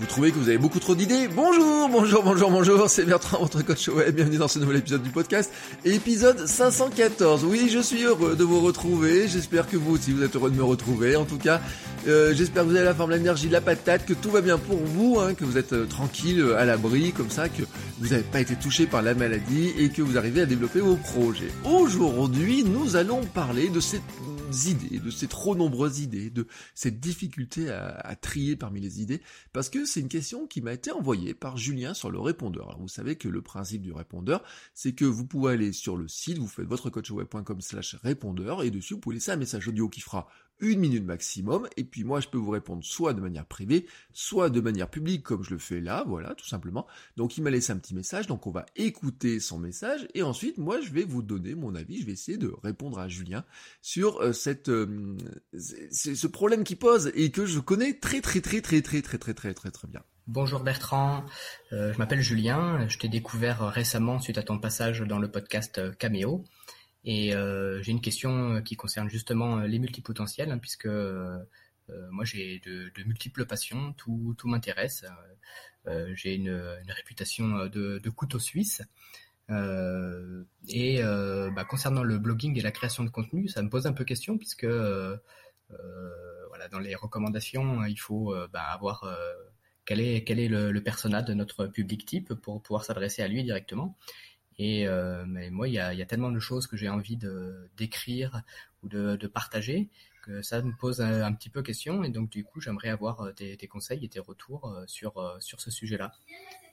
Vous trouvez que vous avez beaucoup trop d'idées Bonjour, bonjour, bonjour, bonjour, c'est Bertrand, votre coach web, bienvenue dans ce nouvel épisode du podcast, épisode 514. Oui, je suis heureux de vous retrouver, j'espère que vous aussi vous êtes heureux de me retrouver. En tout cas, euh, j'espère que vous avez la forme, l'énergie, la patate, que tout va bien pour vous, hein, que vous êtes euh, tranquille, euh, à l'abri, comme ça, que vous n'avez pas été touché par la maladie et que vous arrivez à développer vos projets. Aujourd'hui, nous allons parler de ces idées, de ces trop nombreuses idées, de cette difficulté à, trier parmi les idées, parce que c'est une question qui m'a été envoyée par Julien sur le répondeur. Vous savez que le principe du répondeur, c'est que vous pouvez aller sur le site, vous faites votre coachweb.com slash répondeur, et dessus vous pouvez laisser un message audio qui fera une minute maximum, et puis moi je peux vous répondre soit de manière privée, soit de manière publique comme je le fais là, voilà, tout simplement. Donc il m'a laissé un petit message, donc on va écouter son message, et ensuite moi je vais vous donner mon avis, je vais essayer de répondre à Julien sur euh, cette, euh, ce problème qu'il pose, et que je connais très très très très très très très très très très bien. Bonjour Bertrand, euh, je m'appelle Julien, je t'ai découvert récemment suite à ton passage dans le podcast Cameo. Et euh, j'ai une question euh, qui concerne justement euh, les multipotentiels, hein, puisque euh, moi j'ai de, de, multiples passions, tout, tout m'intéresse. Euh, j'ai une, une, réputation de, de couteau suisse. et bah, concernant le blogging et la création de contenu, ça me pose un peu question, puisque voilà, dans les recommandations, il faut bah, avoir quel est, quel est le, le persona de notre public type pour pouvoir s'adresser à lui directement. Et euh, mais moi, il y a, tellement de choses que j'ai envie d'écrire ou de, partager ça me pose un, petit peu question. Et donc, du coup, j'aimerais avoir euh, tes, tes, conseils et tes retours euh, sur, sur ce sujet-là.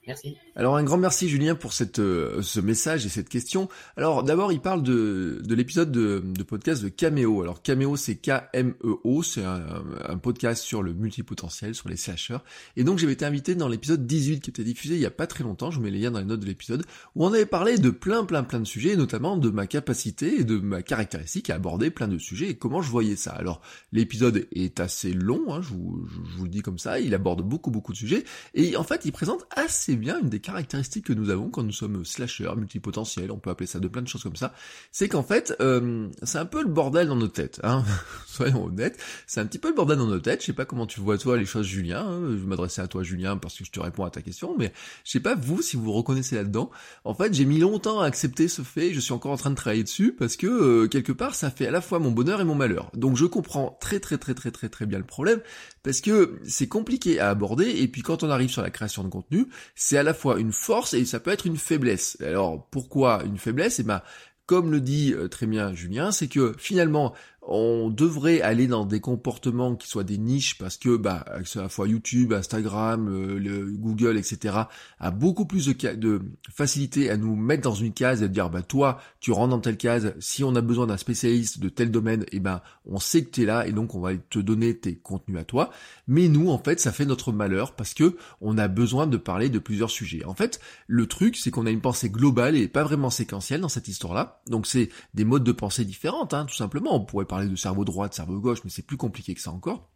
Merci. Alors un grand merci Julien pour cette, euh, ce message et cette question. Alors d'abord il parle de, de l'épisode de, podcast de Cameo. Alors Cameo c'est K-M-E-O, c'est un, podcast sur le multipotentiel, sur les slashers. Et donc j'avais été invité dans l'épisode 18 qui était diffusé il y a pas très longtemps, je vous mets les liens dans les notes de l'épisode, où on avait parlé de plein plein plein de sujets, et notamment de ma capacité et de ma caractéristique à aborder plein de sujets et comment je voyais ça. Alors l'épisode est assez long, hein, je, vous, je vous le dis comme ça, il aborde beaucoup beaucoup de sujets, et en fait il présente assez bien une des caractéristiques que nous avons quand nous sommes slasher, multipotentiels, on peut appeler ça de plein de choses comme ça, c'est qu'en fait, euh, c'est un peu le bordel dans nos têtes, hein. Soyons honnêtes, c'est un petit peu le bordel dans nos têtes, je sais pas comment tu vois toi les choses Julien, hein. je vais m'adresser à toi Julien parce que je te réponds à ta question, mais je sais pas vous si vous vous reconnaissez là-dedans, en fait j'ai mis longtemps à accepter ce fait, je suis encore en train de travailler dessus, parce que euh, quelque part ça fait à la fois mon bonheur et mon malheur, donc je comprends très très très très très très bien le problème, parce que c'est compliqué à aborder, et puis quand on arrive sur la création de contenu, c'est à la fois une force et ça peut être une faiblesse. Alors pourquoi une faiblesse? Eh ben, comme le dit euh, très bien Julien, c'est que finalement on devrait aller dans des comportements qui soient des niches parce que bah à la fois YouTube, Instagram, euh, le Google, etc. a beaucoup plus de, facilité à nous mettre dans une case et de dire bah toi tu rentres dans telle case. Si on a besoin d'un spécialiste de tel domaine, eh ben on sait que tu es là et donc on va te donner tes contenus à toi. Mais nous en fait ça fait notre malheur parce que on a besoin de parler de plusieurs sujets. En fait le truc c'est qu'on a une pensée globale et pas vraiment séquentielle dans cette histoire là. Donc c'est des modes de pensée différentes hein, tout simplement. On pourrait parler parler de cerveau droit, de cerveau gauche, mais c'est plus compliqué que ça encore.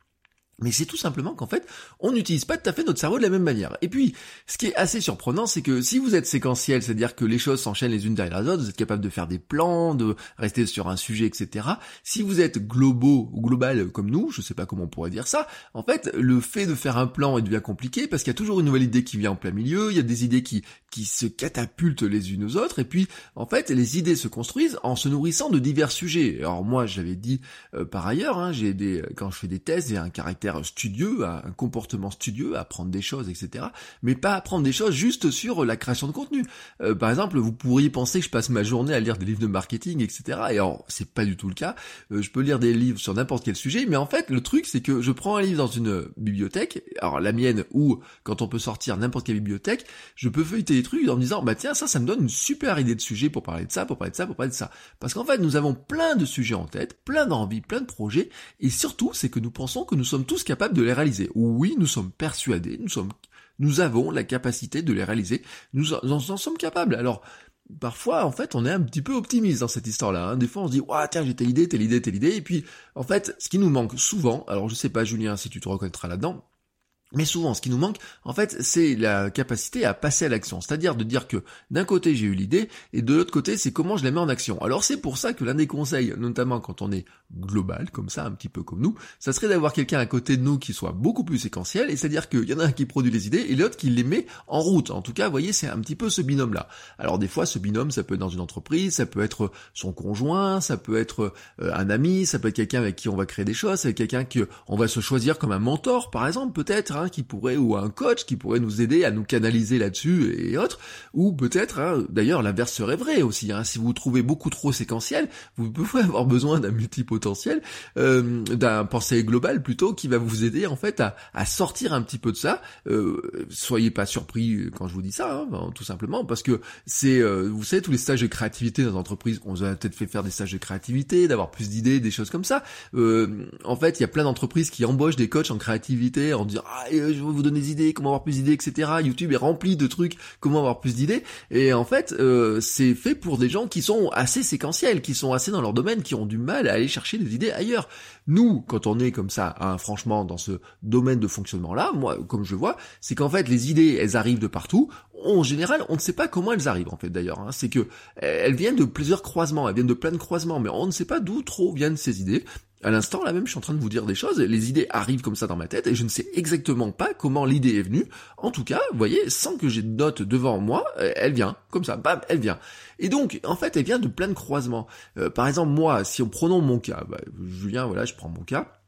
Mais c'est tout simplement qu'en fait, on n'utilise pas tout à fait notre cerveau de la même manière. Et puis, ce qui est assez surprenant, c'est que si vous êtes séquentiel, c'est-à-dire que les choses s'enchaînent les unes derrière les autres, vous êtes capable de faire des plans, de rester sur un sujet, etc. Si vous êtes globaux ou global comme nous, je sais pas comment on pourrait dire ça, en fait, le fait de faire un plan est devient compliqué parce qu'il y a toujours une nouvelle idée qui vient en plein milieu, il y a des idées qui, qui se catapultent les unes aux autres, et puis, en fait, les idées se construisent en se nourrissant de divers sujets. Alors moi, j'avais dit euh, par ailleurs, hein, j'ai des, quand je fais des tests, j'ai un caractère studieux, un comportement studieux, apprendre des choses, etc. Mais pas apprendre des choses juste sur la création de contenu. Euh, par exemple, vous pourriez penser que je passe ma journée à lire des livres de marketing, etc. Et alors, c'est pas du tout le cas. Euh, je peux lire des livres sur n'importe quel sujet, mais en fait, le truc, c'est que je prends un livre dans une bibliothèque, alors la mienne, ou quand on peut sortir n'importe quelle bibliothèque, je peux feuilleter des trucs en me disant, bah tiens, ça, ça me donne une super idée de sujet pour parler de ça, pour parler de ça, pour parler de ça. Parce qu'en fait, nous avons plein de sujets en tête, plein d'envies, plein de projets, et surtout, c'est que nous pensons que nous sommes tous capables de les réaliser. Oui, nous sommes persuadés, nous sommes, nous avons la capacité de les réaliser, nous en, sommes capables. Alors, parfois, en fait, on est un petit peu optimiste dans cette histoire-là. Hein. Des fois, on se dit, ouais, tiens, j'ai telle idée, telle idée, telle idée. Et puis, en fait, ce qui nous manque souvent, alors je sais pas, Julien, si tu te reconnaîtras là-dedans, mais souvent, ce qui nous manque, en fait, c'est la capacité à passer à l'action. C'est-à-dire de dire que d'un côté, j'ai eu l'idée, et de l'autre côté, c'est comment je la mets en action. Alors c'est pour ça que l'un des conseils, notamment quand on est global, comme ça, un petit peu comme nous, ça serait d'avoir quelqu'un à côté de nous qui soit beaucoup plus séquentiel, et c'est-à-dire qu'il y en a un qui produit les idées, et l'autre qui les met en route. En tout cas, vous voyez, c'est un petit peu ce binôme-là. Alors des fois, ce binôme, ça peut être dans une entreprise, ça peut être son conjoint, ça peut être euh, un ami, ça peut être quelqu'un avec qui on va créer des choses, c'est quelqu'un qu'on va se choisir comme un mentor, par exemple, peut-être, qui pourrait, ou un coach qui pourrait nous aider à nous canaliser là-dessus et autres, ou peut-être, hein, d'ailleurs l'inverse serait vrai aussi, hein, si vous trouvez beaucoup trop séquentiel, vous pouvez avoir besoin d'un multipotentiel, euh, d'un pensée global plutôt, qui va vous aider en fait à, à sortir un petit peu de ça. Euh, soyez pas surpris quand je vous dis ça, hein, tout simplement, parce que c'est, euh, vous savez, tous les stages de créativité dans les entreprises, on vous a peut-être fait faire des stages de créativité, d'avoir plus d'idées, des choses comme ça. Euh, en fait, il y a plein d'entreprises qui embauchent des coachs en créativité en disant ah, je vais vous donner des idées, comment avoir plus d'idées, etc. YouTube est rempli de trucs, comment avoir plus d'idées. Et en fait, euh, c'est fait pour des gens qui sont assez séquentiels, qui sont assez dans leur domaine, qui ont du mal à aller chercher des idées ailleurs. Nous, quand on est comme ça, hein, franchement, dans ce domaine de fonctionnement-là, moi, comme je vois, c'est qu'en fait, les idées, elles arrivent de partout. En général, on ne sait pas comment elles arrivent, en fait, d'ailleurs. Hein. C'est que elles viennent de plusieurs croisements, elles viennent de plein de croisements, mais on ne sait pas d'où trop viennent ces idées. À l'instant, là même, je suis en train de vous dire des choses, les idées arrivent comme ça dans ma tête, et je ne sais exactement pas comment l'idée est venue. En tout cas, vous voyez, sans que j'ai de notes devant moi, euh, elle vient, comme ça, bam, elle vient. Et donc, en fait, elle vient de plein de croisements. Euh, par exemple, moi, si on prenons mon cas, bah, Julien, voilà, je prends mon cas.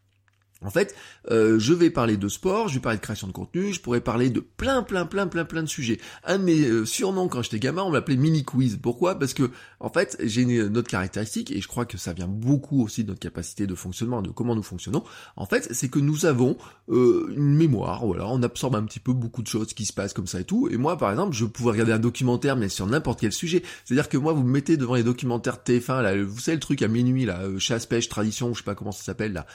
En fait, euh, je vais parler de sport, je vais parler de création de contenu, je pourrais parler de plein, plein, plein, plein, plein de sujets. Un de mes euh, surnoms quand j'étais gamin, on m'appelait mini quiz. Pourquoi? Parce que, en fait, j'ai une autre caractéristique et je crois que ça vient beaucoup aussi de notre capacité de fonctionnement, de comment nous fonctionnons. En fait, c'est que nous avons euh, une mémoire. Voilà, on absorbe un petit peu beaucoup de choses qui se passent comme ça et tout. Et moi, par exemple, je pouvais regarder un documentaire, mais sur n'importe quel sujet. C'est-à-dire que moi, vous me mettez devant les documentaires TF1, là, vous savez le truc à minuit, là, chasse, pêche, tradition, je sais pas comment ça s'appelle là.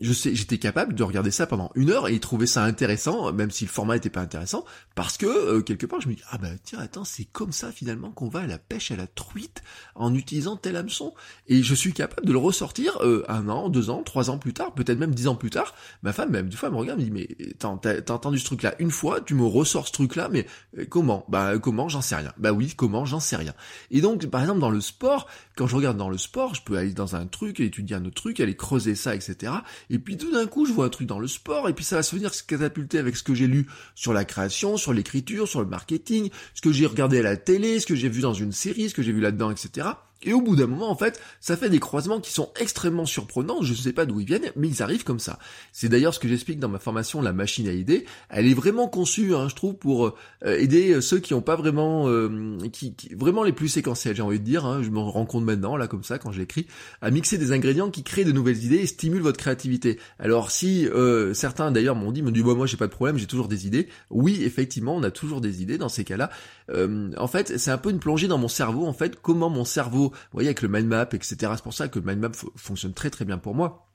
Je sais, j'étais capable de regarder ça pendant une heure et trouver ça intéressant, même si le format était pas intéressant, parce que euh, quelque part je me dis ah bah tiens attends c'est comme ça finalement qu'on va à la pêche à la truite en utilisant tel hameçon et je suis capable de le ressortir euh, un an, deux ans, trois ans plus tard, peut-être même dix ans plus tard. Ma femme même du fois me regarde me dit mais t'as entendu ce truc là une fois, tu me ressors ce truc là, mais comment? Bah comment? J'en sais rien. Bah oui comment? J'en sais rien. Et donc par exemple dans le sport, quand je regarde dans le sport, je peux aller dans un truc, étudier un autre truc, aller creuser ça etc. Et puis tout d'un coup, je vois un truc dans le sport, et puis ça va se venir se catapulter avec ce que j'ai lu sur la création, sur l'écriture, sur le marketing, ce que j'ai regardé à la télé, ce que j'ai vu dans une série, ce que j'ai vu là-dedans, etc. Et au bout d'un moment, en fait, ça fait des croisements qui sont extrêmement surprenants. Je ne sais pas d'où ils viennent, mais ils arrivent comme ça. C'est d'ailleurs ce que j'explique dans ma formation, la machine à idées. Elle est vraiment conçue, hein, je trouve, pour euh, aider ceux qui n'ont pas vraiment, euh, qui, vraiment les plus séquentiels, j'ai envie de dire. Hein, je me rends compte maintenant, là, comme ça, quand je l'écris, à mixer des ingrédients qui créent de nouvelles idées et stimulent votre créativité. Alors, si euh, certains d'ailleurs m'ont dit, me bah, moi, j'ai pas de problème, j'ai toujours des idées. Oui, effectivement, on a toujours des idées dans ces cas-là. en fait, c'est un peu une plongée dans mon cerveau. En fait, comment mon cerveau vous voyez, avec le mind map, etc. C'est pour ça que le mind map fonctionne très très bien pour moi.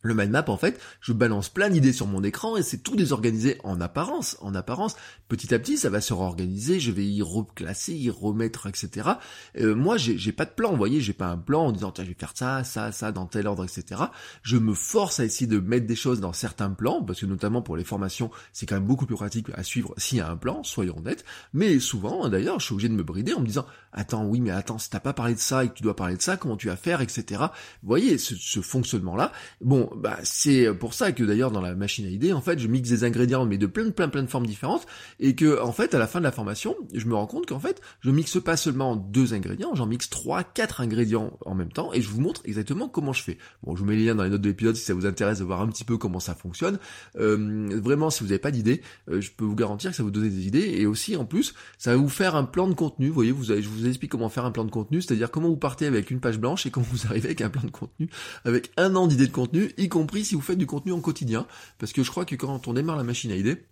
Le mind map, en fait, je balance plein d'idées sur mon écran et c'est tout désorganisé en apparence. En apparence, petit à petit, ça va se réorganiser, je vais y reclasser, y remettre, etc. Euh, moi, j'ai pas de plan, vous voyez, j'ai pas un plan en disant, tiens, je vais faire ça, ça, ça, dans tel ordre, etc. Je me force à essayer de mettre des choses dans certains plans, parce que notamment pour les formations, c'est quand même beaucoup plus pratique à suivre s'il y a un plan, soyons honnêtes. Mais souvent, d'ailleurs, je suis obligé de me brider en me disant, attends, oui, mais attends, si t'as pas parlé de ça et que tu dois parler de ça, comment tu vas faire, etc. Vous voyez, ce, fonctionnement-là, bon, bah, c'est pour ça que d'ailleurs dans la machine à idées, en fait, je mixe des ingrédients mais de plein plein plein de formes différentes et que en fait à la fin de la formation, je me rends compte qu'en fait, je mixe pas seulement deux ingrédients, j'en mixe trois, quatre ingrédients en même temps et je vous montre exactement comment je fais. Bon, je vous mets les liens dans les notes de l'épisode si ça vous intéresse de voir un petit peu comment ça fonctionne. Euh, vraiment, si vous n'avez pas d'idées, euh, je peux vous garantir que ça vous donner des idées et aussi en plus, ça va vous faire un plan de contenu. Voyez, vous avez, explique comment faire un plan de contenu, c'est-à-dire comment vous partez avec une page blanche et comment vous arrivez avec un plan de contenu, avec un an d'idées de contenu, y compris si vous faites du contenu en quotidien, parce que je crois que quand on démarre la machine à idées,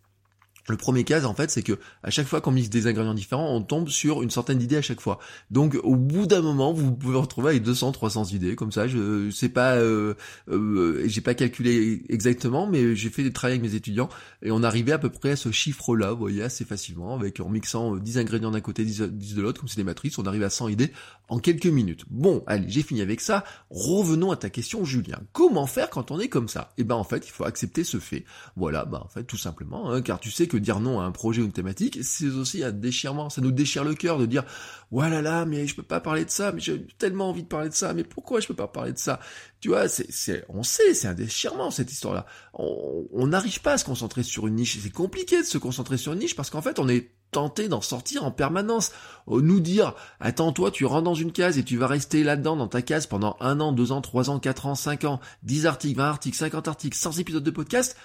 Le premier cas, en fait, c'est que à chaque fois qu'on mixe des ingrédients différents, on tombe sur une centaine d'idées à chaque fois. Donc, au bout d'un moment, vous pouvez retrouver avec 200, 300 idées, comme ça. Je sais pas, euh, euh, j'ai pas calculé exactement, mais j'ai fait des travaux avec mes étudiants et on arrivait à peu près à ce chiffre-là, vous voyez, assez facilement, avec en mixant 10 ingrédients d'un côté, 10, de l'autre, comme c'est des matrices, on arrive à 100 idées en quelques minutes. Bon, allez, j'ai fini avec ça. Revenons à ta question, Julien. Comment faire quand on est comme ça? Eh ben, en fait, il faut accepter ce fait. Voilà, bah, en fait, tout simplement, hein, car tu sais que dire non à un projet ou une thématique, c'est aussi un déchirement. Ça nous déchire le cœur de dire, voilà là, mais je peux pas parler de ça, mais j'ai tellement envie de parler de ça, mais pourquoi je peux pas parler de ça? Tu vois, c'est, on sait, c'est un déchirement cette histoire-là. On n'arrive pas à se concentrer sur une niche. C'est compliqué de se concentrer sur une niche parce qu'en fait, on est tenté d'en sortir en permanence. Nous dire, attends, toi, tu rentres dans une case et tu vas rester là-dedans, dans ta case, pendant un an, deux ans, trois ans, quatre ans, cinq ans, dix articles, vingt articles, cinquante articles, 100 épisodes de podcast,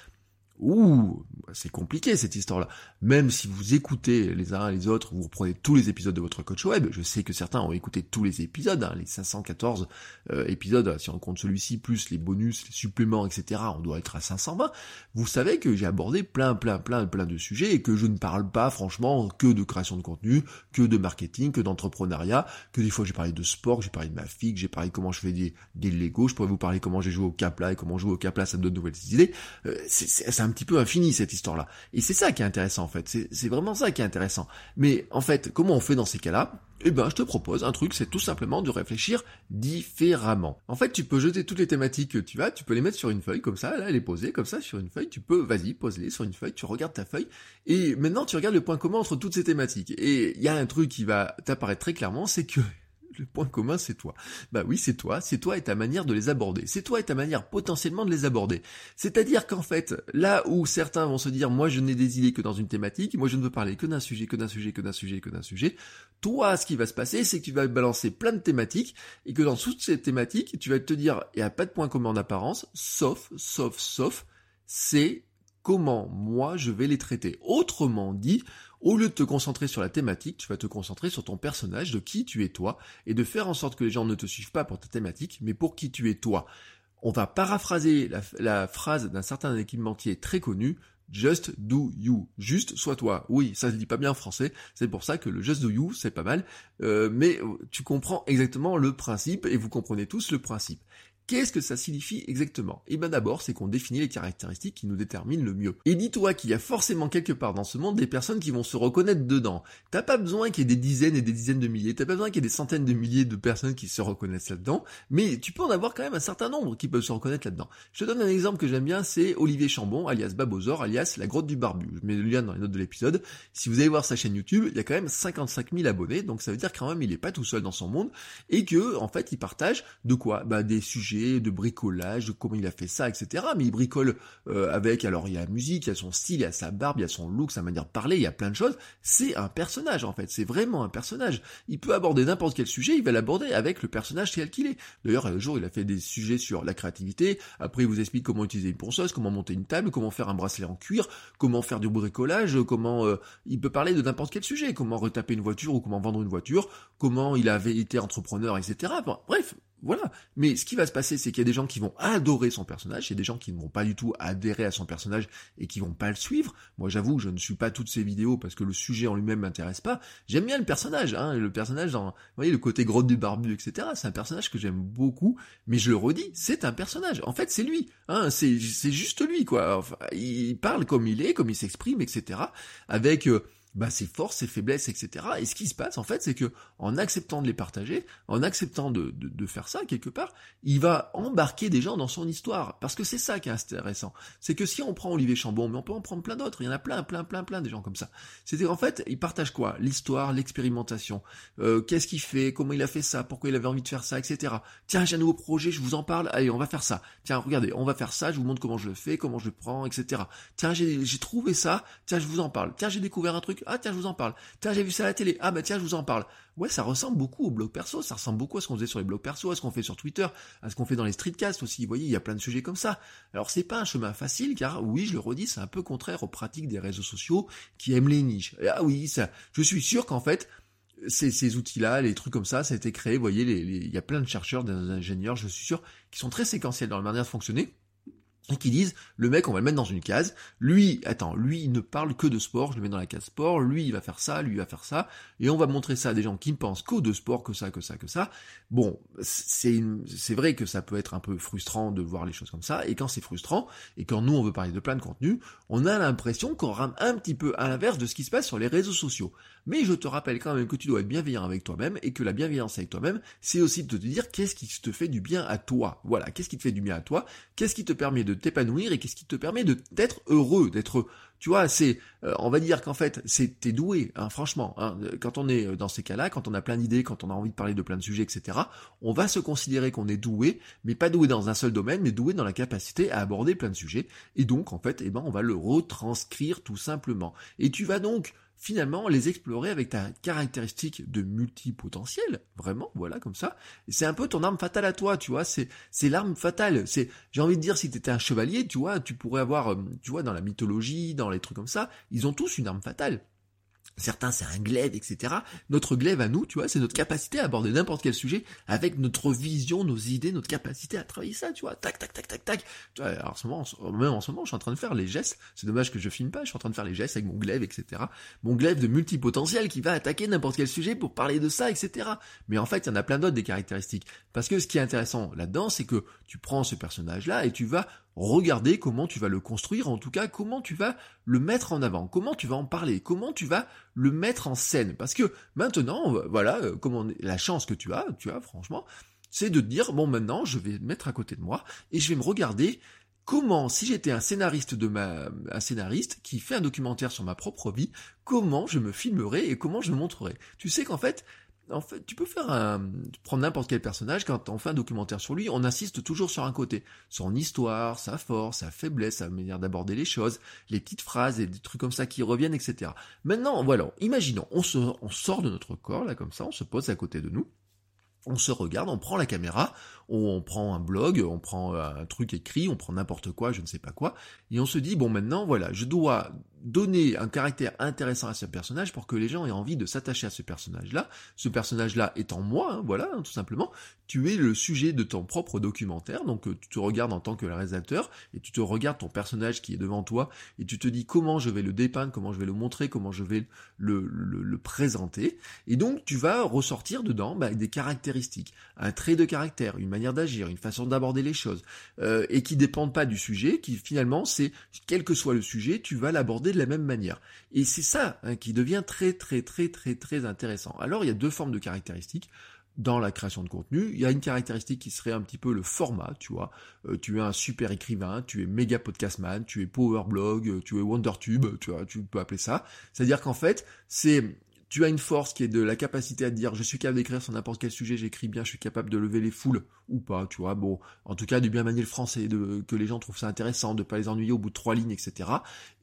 Ouh, c'est compliqué cette histoire-là. Même si vous écoutez les uns et les autres, vous reprenez tous les épisodes de votre coach web, je sais que certains ont écouté tous les épisodes, hein, les 514 euh, épisodes, si on compte celui-ci, plus les bonus, les suppléments, etc., on doit être à 520. Vous savez que j'ai abordé plein, plein, plein, plein de sujets et que je ne parle pas franchement que de création de contenu, que de marketing, que d'entrepreneuriat, que des fois j'ai parlé de sport, j'ai parlé de ma fille, j'ai parlé comment je fais des, des Lego, je pourrais vous parler comment j'ai joué au Capla et comment jouer au Capla, ça me donne de nouvelles idées. Euh, petit peu infini cette histoire-là. Et c'est ça qui est intéressant en fait. C'est vraiment ça qui est intéressant. Mais en fait, comment on fait dans ces cas-là? Eh ben, je te propose un truc, c'est tout simplement de réfléchir différemment. En fait, tu peux jeter toutes les thématiques que tu as, tu peux les mettre sur une feuille comme ça, là, elle est posée comme ça sur une feuille, tu peux, vas-y, pose-les sur une feuille, tu regardes ta feuille, et maintenant tu regardes le point commun entre toutes ces thématiques. Et il y a un truc qui va t'apparaître très clairement, c'est que le point commun, c'est toi. Bah oui, c'est toi, c'est toi et ta manière de les aborder. C'est toi et ta manière potentiellement de les aborder. C'est-à-dire qu'en fait, là où certains vont se dire, moi je n'ai des idées que dans une thématique, moi je ne veux parler que d'un sujet, que d'un sujet, que d'un sujet, que d'un sujet, toi, ce qui va se passer, c'est que tu vas balancer plein de thématiques et que dans toutes ces thématiques, tu vas te dire, il n'y a pas de point commun en apparence, sauf, sauf, sauf, c'est comment moi je vais les traiter. Autrement dit, au lieu de te concentrer sur la thématique, tu vas te concentrer sur ton personnage, de qui tu es toi, et de faire en sorte que les gens ne te suivent pas pour ta thématique, mais pour qui tu es toi. On va paraphraser la, phrase d'un certain équipementier très connu, Just do you. Juste sois toi. Oui, ça se dit pas bien en français. C'est pour ça que le just do you, c'est pas mal. Euh, mais tu comprends exactement le principe et vous comprenez tous le principe. Qu'est-ce que ça signifie exactement? Eh bien d'abord, c'est qu'on définit les caractéristiques qui nous déterminent le mieux. Et dis-toi qu'il y a forcément quelque part dans ce monde des personnes qui vont se reconnaître dedans. T'as pas besoin qu'il y ait des dizaines et des dizaines de milliers, t'as pas besoin qu'il y ait des centaines de milliers de personnes qui se reconnaissent là-dedans, mais tu peux en avoir quand même un certain nombre qui peuvent se reconnaître là-dedans. Je te donne un exemple que j'aime bien, c'est Olivier Chambon, alias Babozor, alias La Grotte du Barbu. Je mets le lien dans les notes de l'épisode. Si vous allez voir sa chaîne YouTube, il y a quand même 55 000 abonnés, donc ça veut dire quand même il est pas tout seul dans son monde, et que, en fait, il partage de quoi? Bah des sujets de bricolage, de comment il a fait ça, etc. Mais il bricole euh, avec, alors il y a la musique, il y a son style, il y a sa barbe, il y a son look, sa manière de parler, il y a plein de choses. C'est un personnage en fait, c'est vraiment un personnage. Il peut aborder n'importe quel sujet, il va l'aborder avec le personnage tel qu'il est. D'ailleurs, un jour, il a fait des sujets sur la créativité. Après, il vous explique comment utiliser une ponceuse, comment monter une table, comment faire un bracelet en cuir, comment faire du bricolage, comment euh, il peut parler de n'importe quel sujet, comment retaper une voiture ou comment vendre une voiture, comment il avait été entrepreneur, etc. bref, voilà. Mais ce qui va se passer, c'est qu'il y a des gens qui vont adorer son personnage, il y a des gens qui ne vont pas du tout adhérer à son personnage et qui vont pas le suivre. Moi, j'avoue, je ne suis pas toutes ces vidéos parce que le sujet en lui-même m'intéresse pas. J'aime bien le personnage, hein, le personnage dans, vous voyez, le côté grotte du barbu, etc. C'est un personnage que j'aime beaucoup, mais je le redis, c'est un personnage. En fait, c'est lui, hein, c'est, juste lui, quoi. Il parle comme il est, comme il s'exprime, etc. Avec, euh, bah, ses forces, ses faiblesses, etc. Et ce qui se passe, en fait, c'est que en acceptant de les partager, en acceptant de, de, de, faire ça quelque part, il va embarquer des gens dans son histoire. Parce que c'est ça qui est intéressant. C'est que si on prend Olivier Chambon, mais on peut en prendre plein d'autres, il y en a plein, plein, plein, plein des gens comme ça. C'est en fait, il partage quoi? L'histoire, l'expérimentation. Euh, Qu'est-ce qu'il fait? Comment il a fait ça? Pourquoi il avait envie de faire ça, etc. Tiens, j'ai un nouveau projet, je vous en parle. Allez, on va faire ça. Tiens, regardez, on va faire ça. Je vous montre comment je le fais, comment je le prends, etc. Tiens, j'ai trouvé ça. Tiens, je vous en parle. Tiens, j'ai découvert un truc ah tiens, je vous en parle. Tiens, j'ai vu ça à la télé. Ah bah tiens, je vous en parle. Ouais, ça ressemble beaucoup au blog perso, ça ressemble beaucoup à ce qu'on faisait sur les blogs perso, à ce qu'on fait sur Twitter, à ce qu'on fait dans les streetcasts aussi. Vous voyez, il y a plein de sujets comme ça. Alors c'est pas un chemin facile, car oui, je le redis, c'est un peu contraire aux pratiques des réseaux sociaux qui aiment les niches. ah oui, ça, je suis sûr qu'en fait, ces, ces outils-là, les trucs comme ça, ça a été créé. Vous voyez, il y a plein de chercheurs, d'ingénieurs, je suis sûr, qui sont très séquentiels dans la manière de fonctionner et qui disent le mec on va le mettre dans une case, lui attends, lui il ne parle que de sport, je le mets dans la case sport, lui il va faire ça, lui il va faire ça, et on va montrer ça à des gens qui ne pensent qu'au de sport, que ça, que ça, que ça. Bon, c'est c'est vrai que ça peut être un peu frustrant de voir les choses comme ça, et quand c'est frustrant, et quand nous on veut parler de plein de contenus, on a l'impression qu'on rame un petit peu à l'inverse de ce qui se passe sur les réseaux sociaux. Mais je te rappelle quand même que tu dois être bienveillant avec toi-même, et que la bienveillance avec toi-même, c'est aussi de te dire qu'est-ce qui te fait du bien à toi? Voilà, qu'est-ce qui te fait du bien à toi, qu'est-ce qui te permet de t'épanouir et qu'est-ce qui te permet de d'être heureux, d'être tu vois, c'est, euh, on va dire qu'en fait, c'est t'es doué, hein, franchement. Hein, quand on est dans ces cas-là, quand on a plein d'idées, quand on a envie de parler de plein de sujets, etc., on va se considérer qu'on est doué, mais pas doué dans un seul domaine, mais doué dans la capacité à aborder plein de sujets. Et donc, en fait, eh ben, on va le retranscrire tout simplement. Et tu vas donc finalement les explorer avec ta caractéristique de multipotentiel, vraiment, voilà, comme ça. C'est un peu ton arme fatale à toi, tu vois, c'est, c'est l'arme fatale. C'est, j'ai envie de dire, si t'étais un chevalier, tu vois, tu pourrais avoir, euh, tu vois, dans la mythologie, dans les trucs comme ça, ils ont tous une arme fatale. Certains, c'est un glaive, etc. Notre glaive à nous, tu vois, c'est notre capacité à aborder n'importe quel sujet avec notre vision, nos idées, notre capacité à travailler ça, tu vois. Tac, tac, tac, tac, tac. Tu vois, alors, en ce moment, même en ce moment, je suis en train de faire les gestes. C'est dommage que je filme pas. Je suis en train de faire les gestes avec mon glaive, etc. Mon glaive de multipotentiel qui va attaquer n'importe quel sujet pour parler de ça, etc. Mais en fait, il y en a plein d'autres des caractéristiques. Parce que ce qui est intéressant là-dedans, c'est que tu prends ce personnage-là et tu vas regarder comment tu vas le construire, en tout cas comment tu vas le mettre en avant, comment tu vas en parler, comment tu vas le mettre en scène. Parce que maintenant, euh, voilà, euh, comment la chance que tu as, tu as franchement, c'est de te dire bon maintenant je vais mettre à côté de moi et je vais me regarder comment si j'étais un scénariste de ma un scénariste qui fait un documentaire sur ma propre vie, comment je me filmerais et comment je me montrerais. Tu sais qu'en fait, en fait, tu peux faire un, prendre n'importe quel personnage, quand on fait un documentaire sur lui, on insiste toujours sur un côté. Son histoire, sa force, sa faiblesse, sa manière d'aborder les choses, les petites phrases et des trucs comme ça qui reviennent, etc. Maintenant, voilà, imaginons, on, on sort de notre corps, là, comme ça, on se pose à côté de nous, on se regarde, on prend la caméra, on prend un blog, on prend un truc écrit, on prend n'importe quoi, je ne sais pas quoi, et on se dit, bon maintenant, voilà, je dois donner un caractère intéressant à ce personnage pour que les gens aient envie de s'attacher à ce personnage-là. Ce personnage-là étant moi, hein, voilà, hein, tout simplement. Tu es le sujet de ton propre documentaire, donc euh, tu te regardes en tant que réalisateur et tu te regardes ton personnage qui est devant toi et tu te dis comment je vais le dépeindre, comment je vais le montrer, comment je vais le, le, présenter. Et donc tu vas ressortir dedans bah, des caractéristiques, un trait de caractère, une manière d'agir, une façon d'aborder les choses, euh, et qui dépendent pas du sujet, qui finalement c'est quel que soit le sujet, tu vas l'aborder de la même manière. Et c'est ça hein, qui devient très très très très très intéressant. Alors il y a deux formes de caractéristiques dans la création de contenu. Il y a une caractéristique qui serait un petit peu le format, tu vois. Euh, tu es un super écrivain, tu es méga podcastman, tu es power blog, tu es wondertube, tu vois, tu peux appeler ça. C'est-à-dire qu'en fait, c'est tu as une force qui est de la capacité à dire je suis capable d'écrire sur n'importe quel sujet, j'écris bien, je suis capable de lever les foules ou pas, tu vois. Bon, en tout cas, de bien manier le français, de que les gens trouvent ça intéressant, de pas les ennuyer au bout de trois lignes, etc.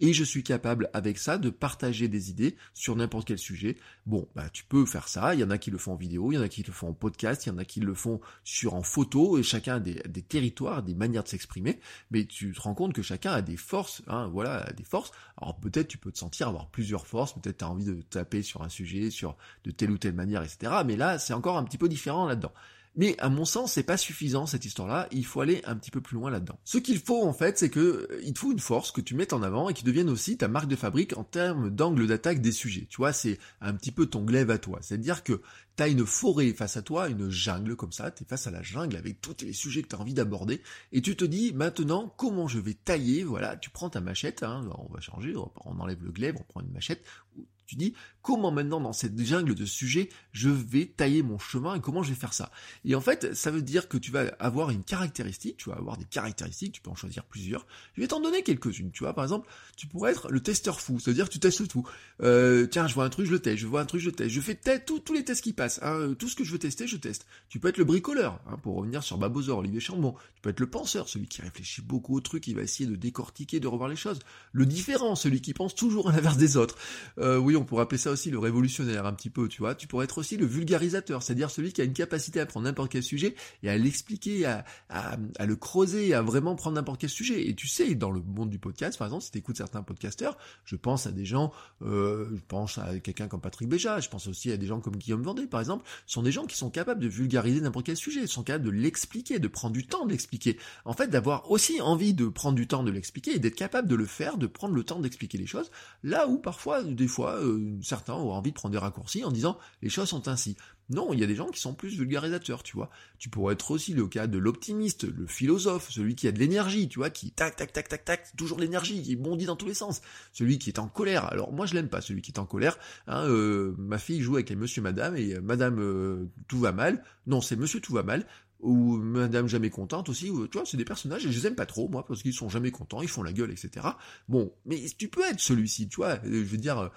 Et je suis capable avec ça de partager des idées sur n'importe quel sujet. Bon, bah tu peux faire ça. Il y en a qui le font en vidéo, il y en a qui le font en podcast, il y en a qui le font sur en photo. Et chacun a des, des territoires, des manières de s'exprimer. Mais tu te rends compte que chacun a des forces, hein, voilà, des forces. Alors peut-être tu peux te sentir avoir plusieurs forces, peut-être tu as envie de taper sur un sujet, sur de telle ou telle manière, etc. Mais là, c'est encore un petit peu différent là-dedans. Mais à mon sens, c'est pas suffisant cette histoire-là, il faut aller un petit peu plus loin là-dedans. Ce qu'il faut en fait, c'est que euh, il te faut une force que tu mettes en avant et qui devienne aussi ta marque de fabrique en termes d'angle d'attaque des sujets. Tu vois, c'est un petit peu ton glaive à toi. C'est-à-dire que tu as une forêt face à toi, une jungle comme ça, tu es face à la jungle avec tous les sujets que tu as envie d'aborder, et tu te dis maintenant comment je vais tailler, voilà, tu prends ta machette, hein, on va changer, on enlève le glaive, on prend une machette, tu dis comment maintenant dans cette jungle de sujets je vais tailler mon chemin et comment je vais faire ça? Et en fait, ça veut dire que tu vas avoir une caractéristique, tu vas avoir des caractéristiques, tu peux en choisir plusieurs. Je vais t'en donner quelques-unes, tu vois. Par exemple, tu pourrais être le testeur fou, c'est-à-dire tu testes tout. Euh, tiens, je vois un truc, je le teste, je vois un truc, je teste. Je fais tous les tests qui passent. Hein. Tout ce que je veux tester, je teste. Tu peux être le bricoleur, hein, pour revenir sur Babozor, Olivier Chambon. Tu peux être le penseur, celui qui réfléchit beaucoup au truc, qui va essayer de décortiquer, de revoir les choses. Le différent, celui qui pense toujours à l'inverse des autres. Euh, oui, on pourrait appeler ça aussi le révolutionnaire un petit peu, tu vois. Tu pourrais être aussi le vulgarisateur, c'est-à-dire celui qui a une capacité à prendre n'importe quel sujet et à l'expliquer, à, à, le creuser, à vraiment prendre n'importe quel sujet. Et tu sais, dans le monde du podcast, par exemple, si tu écoutes certains podcasteurs, je pense à des gens, euh, je pense à quelqu'un comme Patrick Béja, je pense aussi à des gens comme Guillaume Vendée, par exemple, sont des gens qui sont capables de vulgariser n'importe quel sujet, sont capables de l'expliquer, de prendre du temps de l'expliquer. En fait, d'avoir aussi envie de prendre du temps de l'expliquer et d'être capable de le faire, de prendre le temps d'expliquer les choses, là où parfois, des fois, euh, certains ont envie de prendre des raccourcis en disant les choses sont ainsi. Non, il y a des gens qui sont plus vulgarisateurs, tu vois. Tu pourrais être aussi le cas de l'optimiste, le philosophe, celui qui a de l'énergie, tu vois, qui tac tac tac tac tac, toujours l'énergie, qui bondit dans tous les sens. Celui qui est en colère. Alors moi je l'aime pas, celui qui est en colère. Hein, euh, ma fille joue avec les Monsieur Madame et euh, Madame tout va mal. Non, c'est Monsieur tout va mal ou Madame jamais contente aussi, tu vois, c'est des personnages et je les aime pas trop moi parce qu'ils sont jamais contents, ils font la gueule, etc. Bon, mais tu peux être celui-ci, tu vois, je veux dire,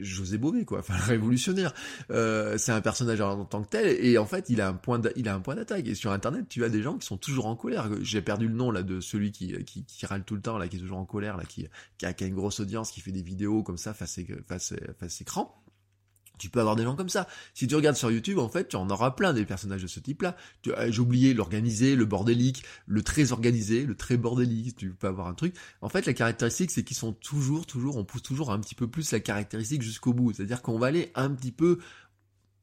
José Bové quoi, enfin révolutionnaire. Euh, c'est un personnage en tant que tel et en fait il a un point il a un point d'attaque et sur internet tu as des gens qui sont toujours en colère. J'ai perdu le nom là de celui qui, qui, qui râle tout le temps là qui est toujours en colère là qui qui a, qui a une grosse audience qui fait des vidéos comme ça face face face écran. Tu peux avoir des gens comme ça. Si tu regardes sur YouTube, en fait, tu en auras plein des personnages de ce type-là. Euh, j'ai oublié l'organisé, le bordélique, le très organisé, le très bordélique. Tu peux avoir un truc. En fait, la caractéristique, c'est qu'ils sont toujours, toujours, on pousse toujours un petit peu plus la caractéristique jusqu'au bout. C'est-à-dire qu'on va aller un petit peu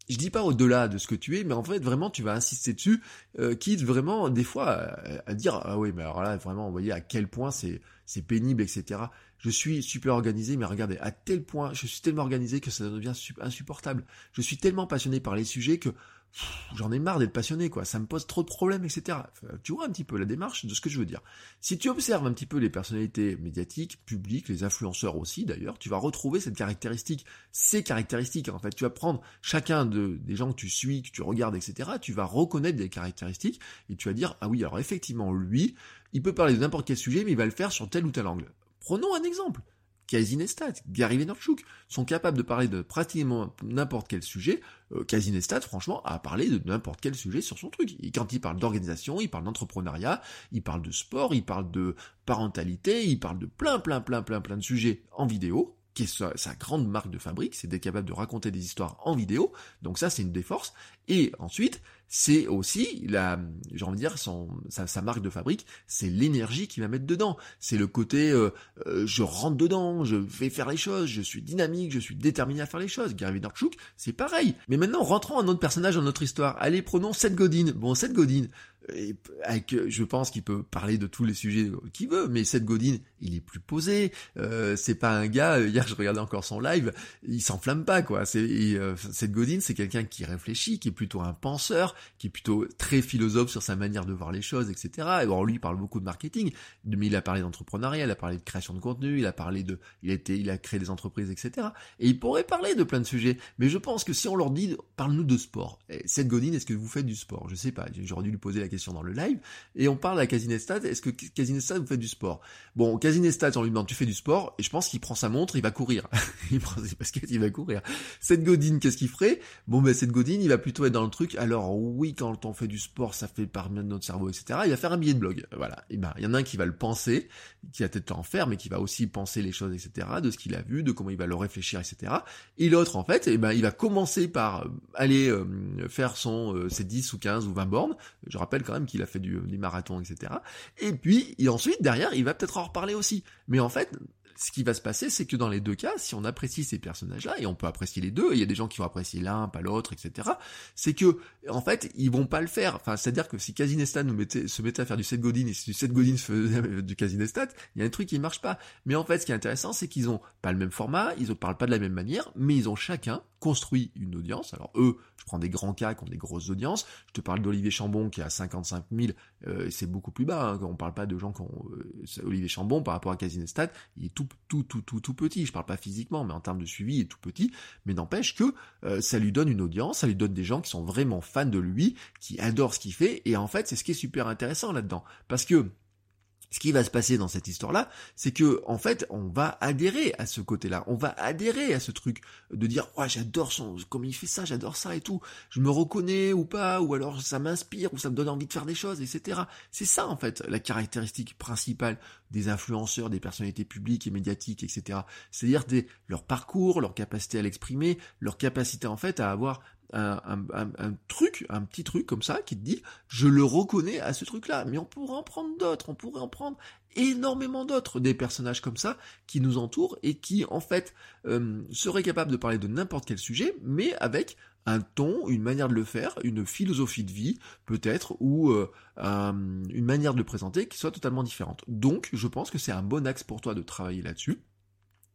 je dis pas au-delà de ce que tu es, mais en fait vraiment tu vas insister dessus, euh, quitte vraiment des fois à, dire ah oui mais alors là vraiment vous voyez à quel point c'est c'est pénible etc je suis super organisé, mais regardez, à tel point, je suis tellement organisé que ça devient insupportable. Je suis tellement passionné par les sujets que j'en ai marre d'être passionné, quoi. Ça me pose trop de problèmes, etc. tu vois un petit peu la démarche de ce que je veux dire. Si tu observes un petit peu les personnalités médiatiques, publiques, les influenceurs aussi, d'ailleurs, tu vas retrouver cette caractéristique, ces caractéristiques. En fait, tu vas prendre chacun de, des gens que tu suis, que tu regardes, etc. Tu vas reconnaître des caractéristiques et tu vas dire, ah oui, alors effectivement, lui, il peut parler de n'importe quel sujet, mais il va le faire sur tel ou tel angle. Prenons un exemple. Casinestat, Gary Vaynerchuk sont capables de parler de pratiquement n'importe quel sujet. Euh, franchement, a parlé de n'importe quel sujet sur son truc. Et quand il parle d'organisation, il parle d'entrepreneuriat, il parle de sport, il parle de parentalité, il parle de plein, plein, plein, plein, plein de sujets en vidéo qui est sa, grande marque de fabrique, c'est d'être capable de raconter des histoires en vidéo. Donc ça, c'est une des forces. Et ensuite, c'est aussi la, j'ai envie de dire, son, sa, marque de fabrique, c'est l'énergie qu'il va mettre dedans. C'est le côté, euh, euh, je rentre dedans, je vais faire les choses, je suis dynamique, je suis déterminé à faire les choses. Gary Vaynerchuk, c'est pareil. Mais maintenant, rentrons un autre personnage dans notre histoire. Allez, prenons Seth Godin. Bon, Seth Godin, et avec, je pense qu'il peut parler de tous les sujets qu'il veut, mais Seth Godin, il est plus posé. Euh, c'est pas un gars. Hier, je regardais encore son live, il s'enflamme pas quoi. C'est euh, Seth Godin, c'est quelqu'un qui réfléchit, qui est plutôt un penseur, qui est plutôt très philosophe sur sa manière de voir les choses, etc. Et bon, lui, il parle beaucoup de marketing, mais il a parlé d'entrepreneuriat, il a parlé de création de contenu, il a parlé de, il a créé des entreprises, etc. Et il pourrait parler de plein de sujets. Mais je pense que si on leur dit, parle-nous de sport. Seth Godin, est-ce que vous faites du sport? Je sais pas. J'aurais dû lui poser la dans le live. Et on parle à Casinestat. Est-ce que Casinestat vous faites du sport? Bon, Casinestat, on lui demande tu fais du sport et je pense qu'il prend sa montre, il va courir. il prend ses baskets, il va courir. Cette Godine, qu'est-ce qu'il ferait? Bon, ben cette Godine, il va plutôt être dans le truc. Alors oui, quand on fait du sport, ça fait par notre cerveau, etc. Il va faire un billet de blog. Voilà. Et ben, il y en a un qui va le penser, qui va peut-être en faire, mais qui va aussi penser les choses, etc. De ce qu'il a vu, de comment il va le réfléchir, etc. Et l'autre, en fait, et ben, il va commencer par aller euh, faire son euh, ses 10 ou 15 ou 20 bornes. Je rappelle quand même qu'il a fait du, du marathon, etc. Et puis, et ensuite, derrière, il va peut-être en reparler aussi. Mais en fait, ce qui va se passer, c'est que dans les deux cas, si on apprécie ces personnages-là, et on peut apprécier les deux, il y a des gens qui vont apprécier l'un, pas l'autre, etc., c'est que, en fait, ils vont pas le faire. Enfin, c'est-à-dire que si Casinestat nous mettait, se mettait à faire du Seth Godin, et si du Seth Godin faisait du Casinestat, il y a un truc qui marche pas. Mais en fait, ce qui est intéressant, c'est qu'ils ont pas le même format, ils ne parlent pas de la même manière, mais ils ont chacun construit une audience. Alors eux, je prends des grands cas qui ont des grosses audiences. Je te parle d'Olivier Chambon qui a 55 000, euh, c'est beaucoup plus bas. Hein. On parle pas de gens qui ont euh, Olivier Chambon par rapport à Casinestat, il est tout tout tout tout tout petit. Je parle pas physiquement, mais en termes de suivi, il est tout petit. Mais n'empêche que euh, ça lui donne une audience, ça lui donne des gens qui sont vraiment fans de lui, qui adorent ce qu'il fait. Et en fait, c'est ce qui est super intéressant là-dedans, parce que ce qui va se passer dans cette histoire-là, c'est que en fait, on va adhérer à ce côté-là, on va adhérer à ce truc de dire "Ouais, j'adore son comme il fait ça, j'adore ça et tout, je me reconnais ou pas ou alors ça m'inspire ou ça me donne envie de faire des choses, etc." C'est ça en fait la caractéristique principale des influenceurs, des personnalités publiques et médiatiques, etc. C'est-à-dire leur parcours, leur capacité à l'exprimer, leur capacité en fait à avoir un, truc, un petit truc comme ça qui te dit je le reconnais à ce truc-là. Mais on pourrait en prendre d'autres, on pourrait en prendre énormément d'autres, des personnages comme ça qui nous entourent et qui en fait euh, seraient capables de parler de n'importe quel sujet, mais avec un ton, une manière de le faire, une philosophie de vie peut-être, ou euh, une manière de le présenter qui soit totalement différente. Donc je pense que c'est un bon axe pour toi de travailler là-dessus.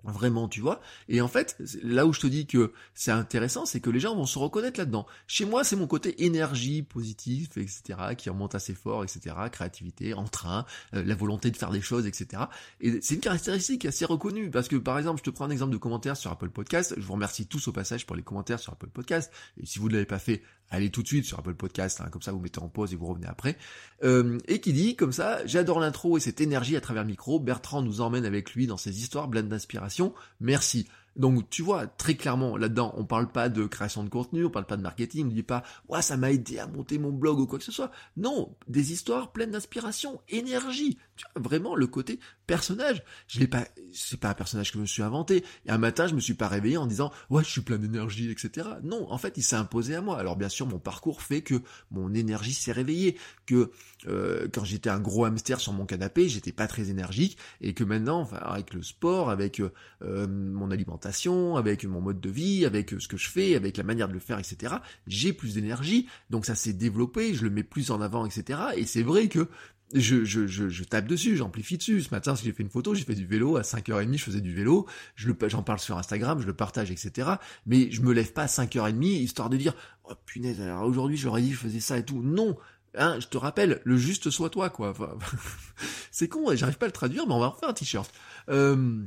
Vraiment, tu vois. Et en fait, là où je te dis que c'est intéressant, c'est que les gens vont se reconnaître là-dedans. Chez moi, c'est mon côté énergie positive, etc., qui remonte assez fort, etc., créativité, entrain, euh, la volonté de faire des choses, etc. Et c'est une caractéristique assez reconnue, parce que par exemple, je te prends un exemple de commentaire sur Apple Podcast. Je vous remercie tous au passage pour les commentaires sur Apple Podcast. Et si vous ne l'avez pas fait, allez tout de suite sur Apple Podcast, hein, comme ça vous mettez en pause et vous revenez après, euh, et qui dit comme ça, j'adore l'intro et cette énergie à travers le micro, Bertrand nous emmène avec lui dans ses histoires pleines d'inspiration, merci. Donc tu vois, très clairement, là-dedans, on parle pas de création de contenu, on parle pas de marketing, on dit pas ouais, ça m'a aidé à monter mon blog ou quoi que ce soit. Non, des histoires pleines d'inspiration, énergie. Tu vois, vraiment le côté personnage. Je l'ai pas, c'est pas un personnage que je me suis inventé. Et un matin, je me suis pas réveillé en disant ouais, je suis plein d'énergie, etc. Non, en fait, il s'est imposé à moi. Alors bien sûr, mon parcours fait que mon énergie s'est réveillée, que euh, quand j'étais un gros hamster sur mon canapé, j'étais pas très énergique, et que maintenant, enfin, avec le sport, avec euh, mon alimentation avec mon mode de vie, avec euh, ce que je fais, avec la manière de le faire, etc. J'ai plus d'énergie, donc ça s'est développé, je le mets plus en avant, etc. Et c'est vrai que je, je, je, tape dessus, j'amplifie dessus. Ce matin, j'ai fait une photo, j'ai fait du vélo, à 5h30, je faisais du vélo, je j'en parle sur Instagram, je le partage, etc. Mais je me lève pas à 5h30, histoire de dire, oh punaise, alors aujourd'hui j'aurais dit je faisais ça et tout. Non, Hein, je te rappelle, le juste soit toi, quoi. c'est con, j'arrive pas à le traduire, mais on va refaire un t-shirt. Euh,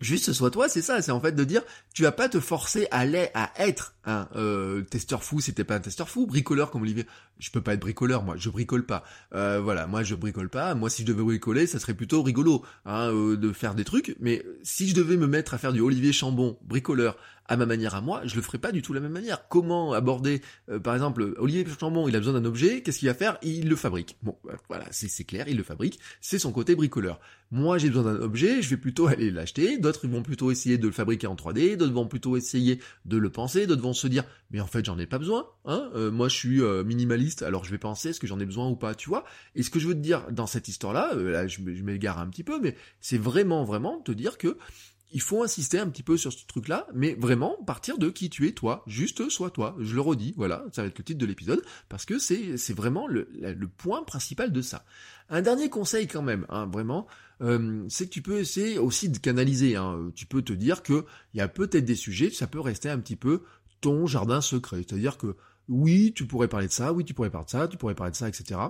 Juste sois toi, c'est ça, c'est en fait de dire tu vas pas te forcer à, à être un euh, testeur fou si t'es pas un testeur fou, bricoleur comme Olivier. Je peux pas être bricoleur, moi, je bricole pas. Euh, voilà, moi je bricole pas. Moi si je devais bricoler, ça serait plutôt rigolo hein, euh, de faire des trucs. Mais si je devais me mettre à faire du Olivier Chambon, bricoleur, à ma manière à moi, je le ferai pas du tout la même manière. Comment aborder, euh, par exemple, Olivier Chambon, il a besoin d'un objet, qu'est-ce qu'il va faire? Il le fabrique. Bon, voilà, c'est clair, il le fabrique, c'est son côté bricoleur. Moi, j'ai besoin d'un objet, je vais plutôt aller l'acheter, d'autres vont plutôt essayer de le fabriquer en 3D, d'autres vont plutôt essayer de le penser, d'autres vont se dire, mais en fait, j'en ai pas besoin, hein moi, je suis euh, alors je vais penser, est-ce que j'en ai besoin ou pas, tu vois? Et ce que je veux te dire dans cette histoire-là, là, je, m'égare un petit peu, mais c'est vraiment, vraiment te dire que il faut insister un petit peu sur ce truc-là, mais vraiment partir de qui tu es toi, juste sois toi. Je le redis, voilà, ça va être le titre de l'épisode, parce que c'est vraiment le, point principal de ça. Un dernier conseil quand même, hein, vraiment, euh, c'est que tu peux essayer aussi de canaliser. Hein. Tu peux te dire que il y a peut-être des sujets, ça peut rester un petit peu ton jardin secret, c'est-à-dire que oui, tu pourrais parler de ça, oui, tu pourrais parler de ça, tu pourrais parler de ça, etc.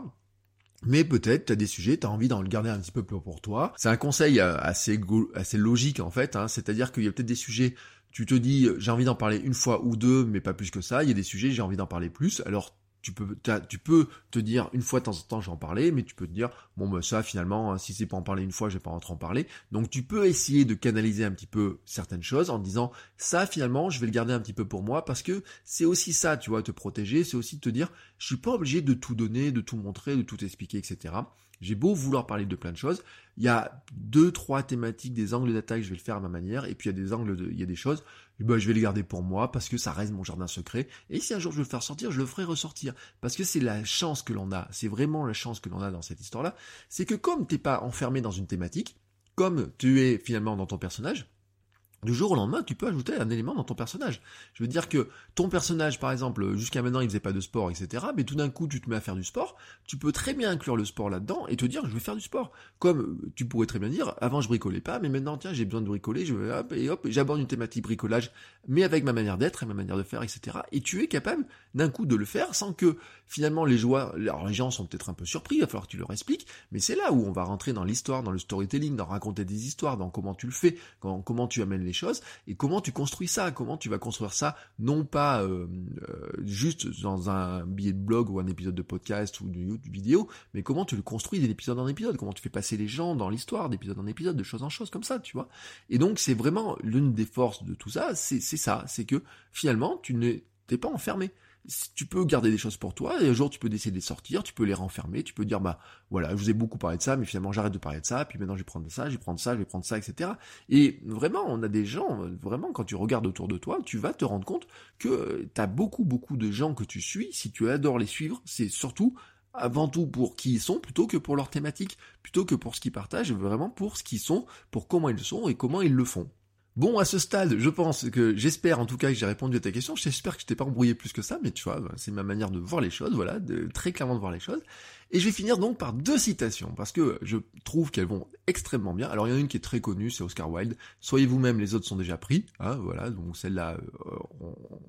Mais peut-être tu as des sujets, tu as envie d'en garder un petit peu plus pour toi. C'est un conseil euh, assez, assez logique en fait, hein. c'est-à-dire qu'il y a peut-être des sujets, tu te dis j'ai envie d'en parler une fois ou deux, mais pas plus que ça. Il y a des sujets, j'ai envie d'en parler plus. Alors tu peux, tu peux te dire une fois de temps en temps j'en parlais, mais tu peux te dire bon bah ça finalement hein, si c'est pas en parler une fois, je vais pas en parler. Donc tu peux essayer de canaliser un petit peu certaines choses en disant ça finalement je vais le garder un petit peu pour moi parce que c'est aussi ça, tu vois, te protéger, c'est aussi te dire je suis pas obligé de tout donner, de tout montrer, de tout expliquer, etc. J'ai beau vouloir parler de plein de choses, il y a deux, trois thématiques, des angles d'attaque, je vais le faire à ma manière, et puis il y a des angles, de, il y a des choses, bah, je vais les garder pour moi parce que ça reste mon jardin secret. Et si un jour je veux le faire sortir, je le ferai ressortir parce que c'est la chance que l'on a, c'est vraiment la chance que l'on a dans cette histoire-là, c'est que comme t'es pas enfermé dans une thématique, comme tu es finalement dans ton personnage, du jour au lendemain, tu peux ajouter un élément dans ton personnage. Je veux dire que ton personnage, par exemple, jusqu'à maintenant, il faisait pas de sport, etc. Mais tout d'un coup, tu te mets à faire du sport. Tu peux très bien inclure le sport là-dedans et te dire, je vais faire du sport. Comme tu pourrais très bien dire, avant je bricolais pas, mais maintenant, tiens, j'ai besoin de bricoler, et hop, j'aborde une thématique bricolage, mais avec ma manière d'être et ma manière de faire, etc. Et tu es capable d'un coup de le faire sans que finalement les joueurs, alors les gens sont peut-être un peu surpris, il va falloir que tu leur expliques, mais c'est là où on va rentrer dans l'histoire, dans le storytelling, dans raconter des histoires, dans comment tu le fais, comment tu amènes les et comment tu construis ça, comment tu vas construire ça, non pas euh, euh, juste dans un billet de blog ou un épisode de podcast ou de vidéo, mais comment tu le construis d'épisode en épisode, comment tu fais passer les gens dans l'histoire d'épisode en épisode, de choses en choses comme ça, tu vois? Et donc c'est vraiment l'une des forces de tout ça, c'est ça, c'est que finalement tu n'es pas enfermé tu peux garder des choses pour toi, et un jour tu peux décider de sortir, tu peux les renfermer, tu peux dire bah voilà, je vous ai beaucoup parlé de ça, mais finalement j'arrête de parler de ça, puis maintenant je vais prendre ça, je vais prendre ça, je vais prendre ça, etc. Et vraiment, on a des gens, vraiment, quand tu regardes autour de toi, tu vas te rendre compte que tu as beaucoup, beaucoup de gens que tu suis, si tu adores les suivre, c'est surtout avant tout pour qui ils sont plutôt que pour leur thématique, plutôt que pour ce qu'ils partagent, vraiment pour ce qu'ils sont, pour comment ils sont et comment ils le font. Bon, à ce stade, je pense que j'espère en tout cas que j'ai répondu à ta question. J'espère que je t'ai pas embrouillé plus que ça, mais tu vois, c'est ma manière de voir les choses, voilà, de, très clairement de voir les choses. Et je vais finir donc par deux citations, parce que je trouve qu'elles vont extrêmement bien. Alors il y en a une qui est très connue, c'est Oscar Wilde. Soyez vous-même, les autres sont déjà pris. Hein, voilà, donc celle-là, euh,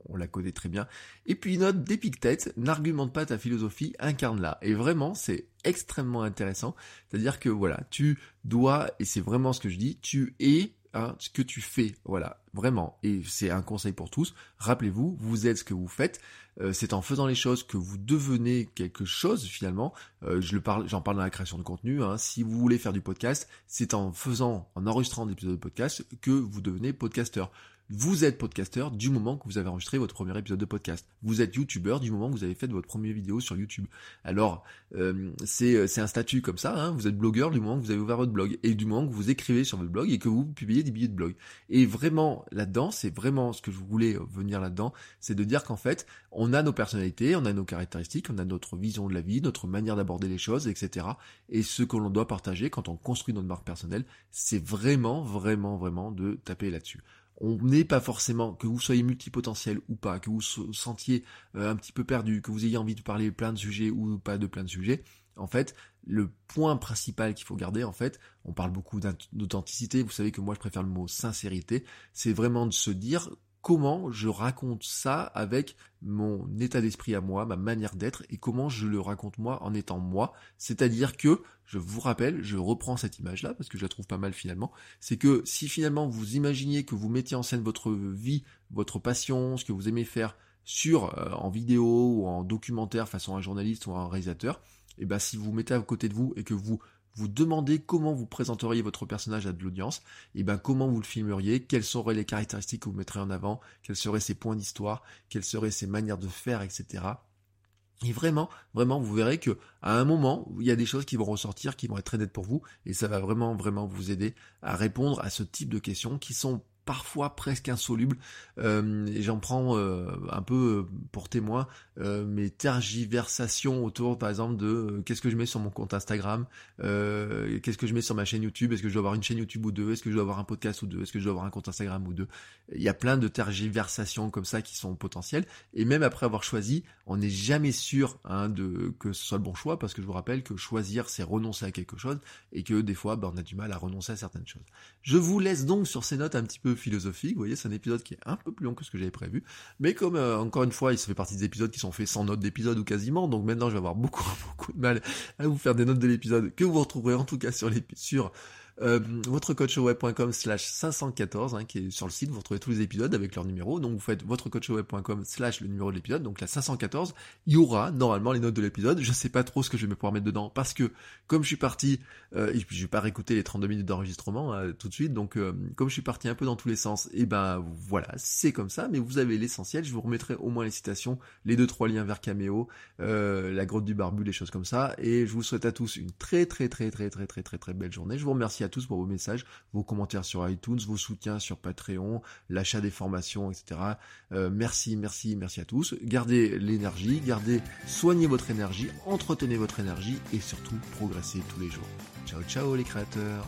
on, la connaît très bien. Et puis une autre d'Épictète, n'argumente pas ta philosophie, incarne-la. Et vraiment, c'est extrêmement intéressant. C'est-à-dire que voilà, tu dois, et c'est vraiment ce que je dis, tu es ce que tu fais. Voilà, vraiment. Et c'est un conseil pour tous. Rappelez-vous, vous êtes ce que vous faites. Euh, c'est en faisant les choses que vous devenez quelque chose finalement. Euh, j'en parle dans la création de contenu. Hein. Si vous voulez faire du podcast, c'est en faisant, en enregistrant des épisodes de podcast que vous devenez podcasteur. Vous êtes podcasteur du moment que vous avez enregistré votre premier épisode de podcast. Vous êtes youtubeur du moment que vous avez fait votre première vidéo sur YouTube. Alors, euh, c'est un statut comme ça, hein. vous êtes blogueur du moment que vous avez ouvert votre blog, et du moment que vous écrivez sur votre blog et que vous publiez des billets de blog. Et vraiment, là-dedans, c'est vraiment ce que je voulais venir là-dedans, c'est de dire qu'en fait, on a nos personnalités, on a nos caractéristiques, on a notre vision de la vie, notre manière d'aborder les choses, etc. Et ce que l'on doit partager quand on construit notre marque personnelle, c'est vraiment, vraiment, vraiment de taper là-dessus on n'est pas forcément, que vous soyez multipotentiel ou pas, que vous vous sentiez euh, un petit peu perdu, que vous ayez envie de parler plein de sujets ou pas de plein de sujets, en fait, le point principal qu'il faut garder, en fait, on parle beaucoup d'authenticité, vous savez que moi je préfère le mot sincérité, c'est vraiment de se dire comment je raconte ça avec mon état d'esprit à moi, ma manière d'être, et comment je le raconte moi en étant moi. C'est-à-dire que, je vous rappelle, je reprends cette image-là, parce que je la trouve pas mal finalement, c'est que si finalement vous imaginiez que vous mettiez en scène votre vie, votre passion, ce que vous aimez faire, sur euh, en vidéo ou en documentaire façon un journaliste ou un réalisateur, et eh ben si vous mettez à côté de vous et que vous vous demandez comment vous présenteriez votre personnage à de l'audience, et ben comment vous le filmeriez, quelles seraient les caractéristiques que vous mettriez en avant, quels seraient ses points d'histoire, quelles seraient ses manières de faire, etc. Et vraiment, vraiment, vous verrez que à un moment, il y a des choses qui vont ressortir, qui vont être très nettes pour vous, et ça va vraiment, vraiment vous aider à répondre à ce type de questions qui sont parfois presque insoluble. Euh, et j'en prends euh, un peu euh, pour témoin mes tergiversations autour, par exemple, de qu'est-ce que je mets sur mon compte Instagram, qu'est-ce que je mets sur ma chaîne YouTube, est-ce que je dois avoir une chaîne YouTube ou deux, est-ce que je dois avoir un podcast ou deux, est-ce que je dois avoir un compte Instagram ou deux. Il y a plein de tergiversations comme ça qui sont potentielles. Et même après avoir choisi, on n'est jamais sûr hein, de que ce soit le bon choix, parce que je vous rappelle que choisir, c'est renoncer à quelque chose, et que des fois, ben, on a du mal à renoncer à certaines choses. Je vous laisse donc sur ces notes un petit peu philosophique. Vous voyez, c'est un épisode qui est un peu plus long que ce que j'avais prévu. Mais comme, euh, encore une fois, il se fait partie des épisodes qui sont faits sans notes d'épisode ou quasiment, donc maintenant je vais avoir beaucoup, beaucoup de mal à vous faire des notes de l'épisode que vous retrouverez en tout cas sur sur euh, votrecoachweb.com slash 514, hein, qui est sur le site, vous retrouvez tous les épisodes avec leur numéro, donc vous faites votrecoachweb.com slash le numéro de l'épisode, donc la 514, il y aura normalement les notes de l'épisode, je sais pas trop ce que je vais pouvoir mettre dedans, parce que comme je suis parti, euh, et puis je vais pas réécouter les 32 minutes d'enregistrement hein, tout de suite, donc euh, comme je suis parti un peu dans tous les sens, et eh ben voilà, c'est comme ça, mais vous avez l'essentiel, je vous remettrai au moins les citations, les deux trois liens vers Cameo, euh, la grotte du barbu, les choses comme ça, et je vous souhaite à tous une très très très très très très très très belle journée, je vous remercie tous pour vos messages, vos commentaires sur iTunes, vos soutiens sur Patreon, l'achat des formations, etc. Euh, merci, merci, merci à tous. Gardez l'énergie, gardez, soignez votre énergie, entretenez votre énergie et surtout progressez tous les jours. Ciao, ciao les créateurs.